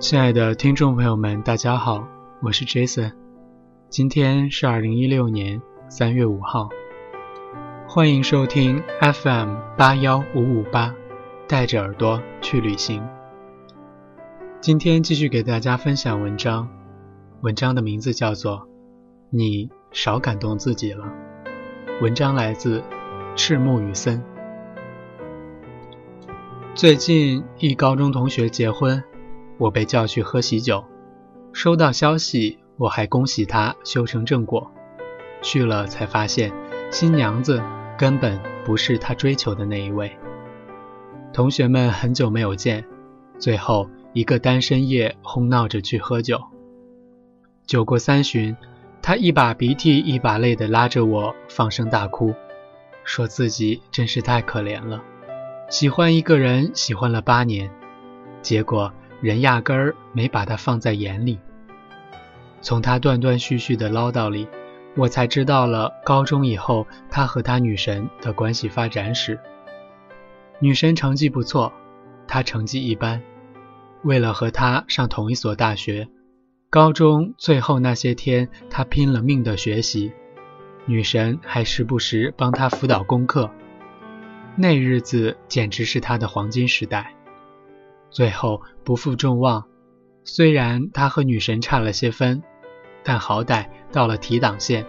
亲爱的听众朋友们，大家好，我是 Jason，今天是二零一六年三月五号，欢迎收听 FM 八幺五五八，带着耳朵去旅行。今天继续给大家分享文章，文章的名字叫做《你少感动自己了》，文章来自赤木雨森。最近一高中同学结婚。我被叫去喝喜酒，收到消息，我还恭喜他修成正果。去了才发现，新娘子根本不是他追求的那一位。同学们很久没有见，最后一个单身夜哄闹着去喝酒。酒过三巡，他一把鼻涕一把泪的拉着我放声大哭，说自己真是太可怜了，喜欢一个人喜欢了八年，结果。人压根儿没把他放在眼里。从他断断续续的唠叨里，我才知道了高中以后他和他女神的关系发展史。女神成绩不错，他成绩一般。为了和他上同一所大学，高中最后那些天，他拼了命的学习，女神还时不时帮他辅导功课。那日子简直是他的黄金时代。最后不负众望，虽然他和女神差了些分，但好歹到了提档线，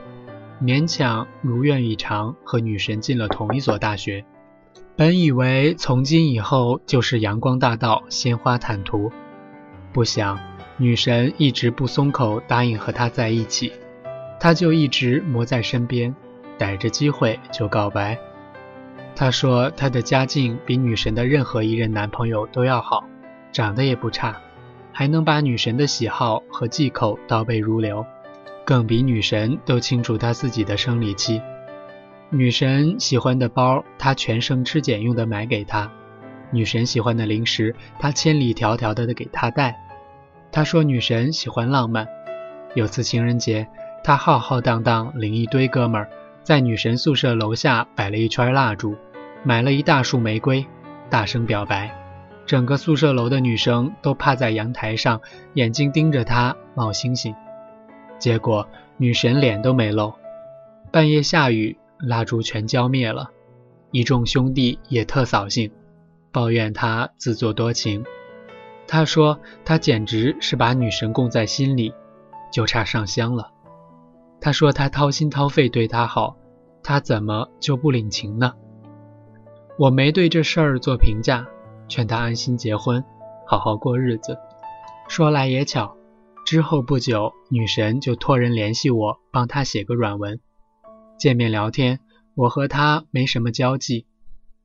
勉强如愿以偿和女神进了同一所大学。本以为从今以后就是阳光大道、鲜花坦途，不想女神一直不松口答应和他在一起，他就一直磨在身边，逮着机会就告白。他说他的家境比女神的任何一任男朋友都要好。长得也不差，还能把女神的喜好和忌口倒背如流，更比女神都清楚他自己的生理期。女神喜欢的包，他全省吃俭用的买给她；女神喜欢的零食，他千里迢迢的给她带。他说女神喜欢浪漫，有次情人节，他浩浩荡荡领一堆哥们儿在女神宿舍楼下摆了一圈蜡烛，买了一大束玫瑰，大声表白。整个宿舍楼的女生都趴在阳台上，眼睛盯着他冒星星。结果女神脸都没露。半夜下雨，蜡烛全浇灭了。一众兄弟也特扫兴，抱怨他自作多情。他说他简直是把女神供在心里，就差上香了。他说他掏心掏肺对她好，他怎么就不领情呢？我没对这事儿做评价。劝他安心结婚，好好过日子。说来也巧，之后不久，女神就托人联系我，帮她写个软文。见面聊天，我和她没什么交际，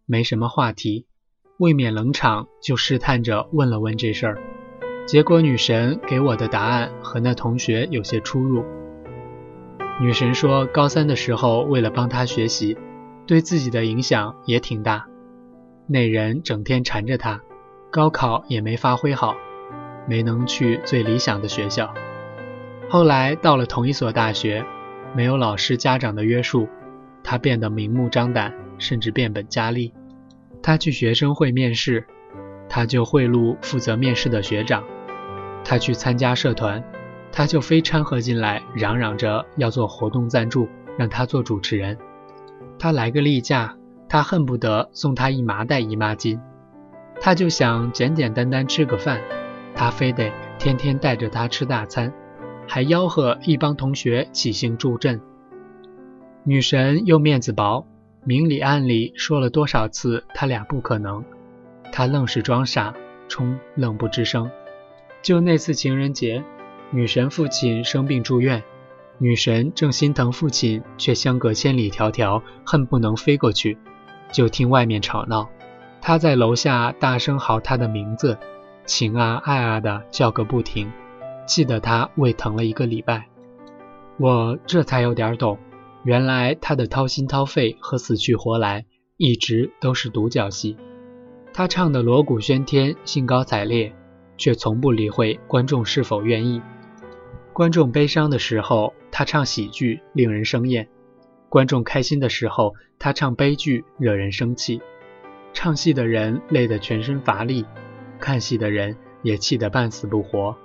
没什么话题，未免冷场，就试探着问了问这事儿。结果女神给我的答案和那同学有些出入。女神说，高三的时候为了帮她学习，对自己的影响也挺大。那人整天缠着他，高考也没发挥好，没能去最理想的学校。后来到了同一所大学，没有老师家长的约束，他变得明目张胆，甚至变本加厉。他去学生会面试，他就贿赂负责面试的学长；他去参加社团，他就非掺和进来，嚷嚷着要做活动赞助，让他做主持人。他来个例假。他恨不得送他一麻袋姨妈巾，他就想简简单单吃个饭，他非得天天带着她吃大餐，还吆喝一帮同学起兴助阵。女神又面子薄，明里暗里说了多少次他俩不可能，他愣是装傻充愣不吱声。就那次情人节，女神父亲生病住院，女神正心疼父亲，却相隔千里迢迢，恨不能飞过去。就听外面吵闹，他在楼下大声嚎他的名字，情啊爱啊的叫个不停，气得他胃疼了一个礼拜。我这才有点懂，原来他的掏心掏肺和死去活来一直都是独角戏。他唱的锣鼓喧天，兴高采烈，却从不理会观众是否愿意。观众悲伤的时候，他唱喜剧，令人生厌。观众开心的时候，他唱悲剧，惹人生气。唱戏的人累得全身乏力，看戏的人也气得半死不活。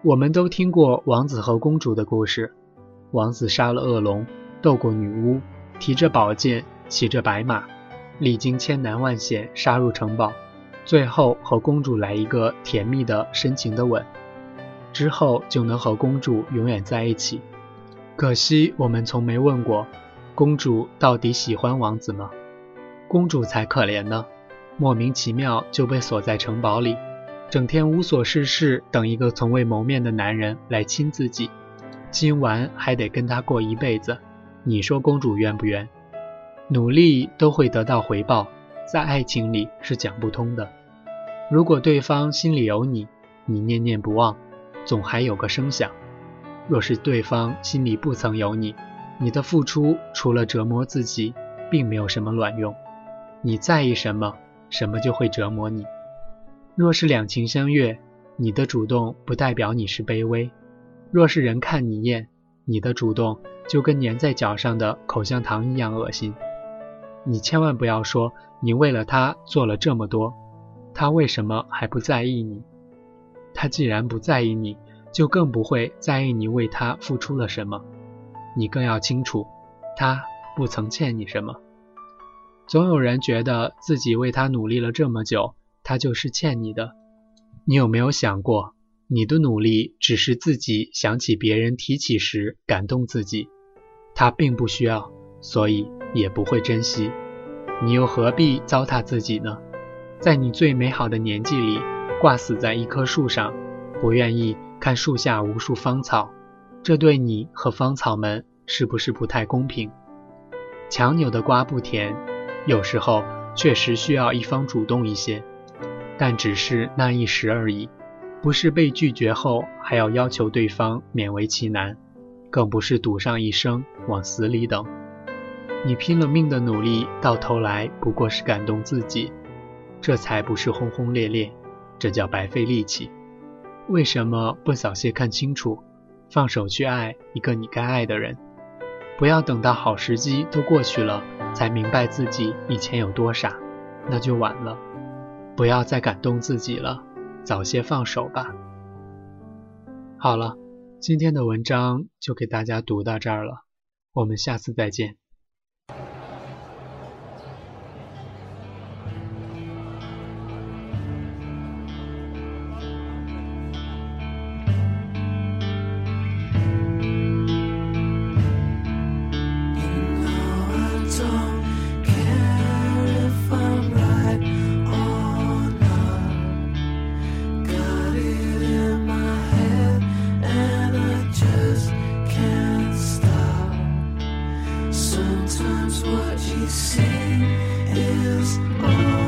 我们都听过王子和公主的故事，王子杀了恶龙，斗过女巫，提着宝剑，骑着白马，历经千难万险，杀入城堡，最后和公主来一个甜蜜的深情的吻，之后就能和公主永远在一起。可惜我们从没问过，公主到底喜欢王子吗？公主才可怜呢，莫名其妙就被锁在城堡里，整天无所事事，等一个从未谋面的男人来亲自己。今晚还得跟他过一辈子，你说公主冤不冤？努力都会得到回报，在爱情里是讲不通的。如果对方心里有你，你念念不忘，总还有个声响。若是对方心里不曾有你，你的付出除了折磨自己，并没有什么卵用。你在意什么，什么就会折磨你。若是两情相悦，你的主动不代表你是卑微；若是人看你厌，你的主动就跟粘在脚上的口香糖一样恶心。你千万不要说你为了他做了这么多，他为什么还不在意你？他既然不在意你。就更不会在意你为他付出了什么，你更要清楚，他不曾欠你什么。总有人觉得自己为他努力了这么久，他就是欠你的。你有没有想过，你的努力只是自己想起别人提起时感动自己，他并不需要，所以也不会珍惜。你又何必糟蹋自己呢？在你最美好的年纪里，挂死在一棵树上，不愿意。看树下无数芳草，这对你和芳草们是不是不太公平？强扭的瓜不甜，有时候确实需要一方主动一些，但只是那一时而已，不是被拒绝后还要要求对方勉为其难，更不是赌上一生往死里等。你拼了命的努力，到头来不过是感动自己，这才不是轰轰烈烈，这叫白费力气。为什么不早些看清楚，放手去爱一个你该爱的人？不要等到好时机都过去了，才明白自己以前有多傻，那就晚了。不要再感动自己了，早些放手吧。好了，今天的文章就给大家读到这儿了，我们下次再见。sometimes what you sing is all.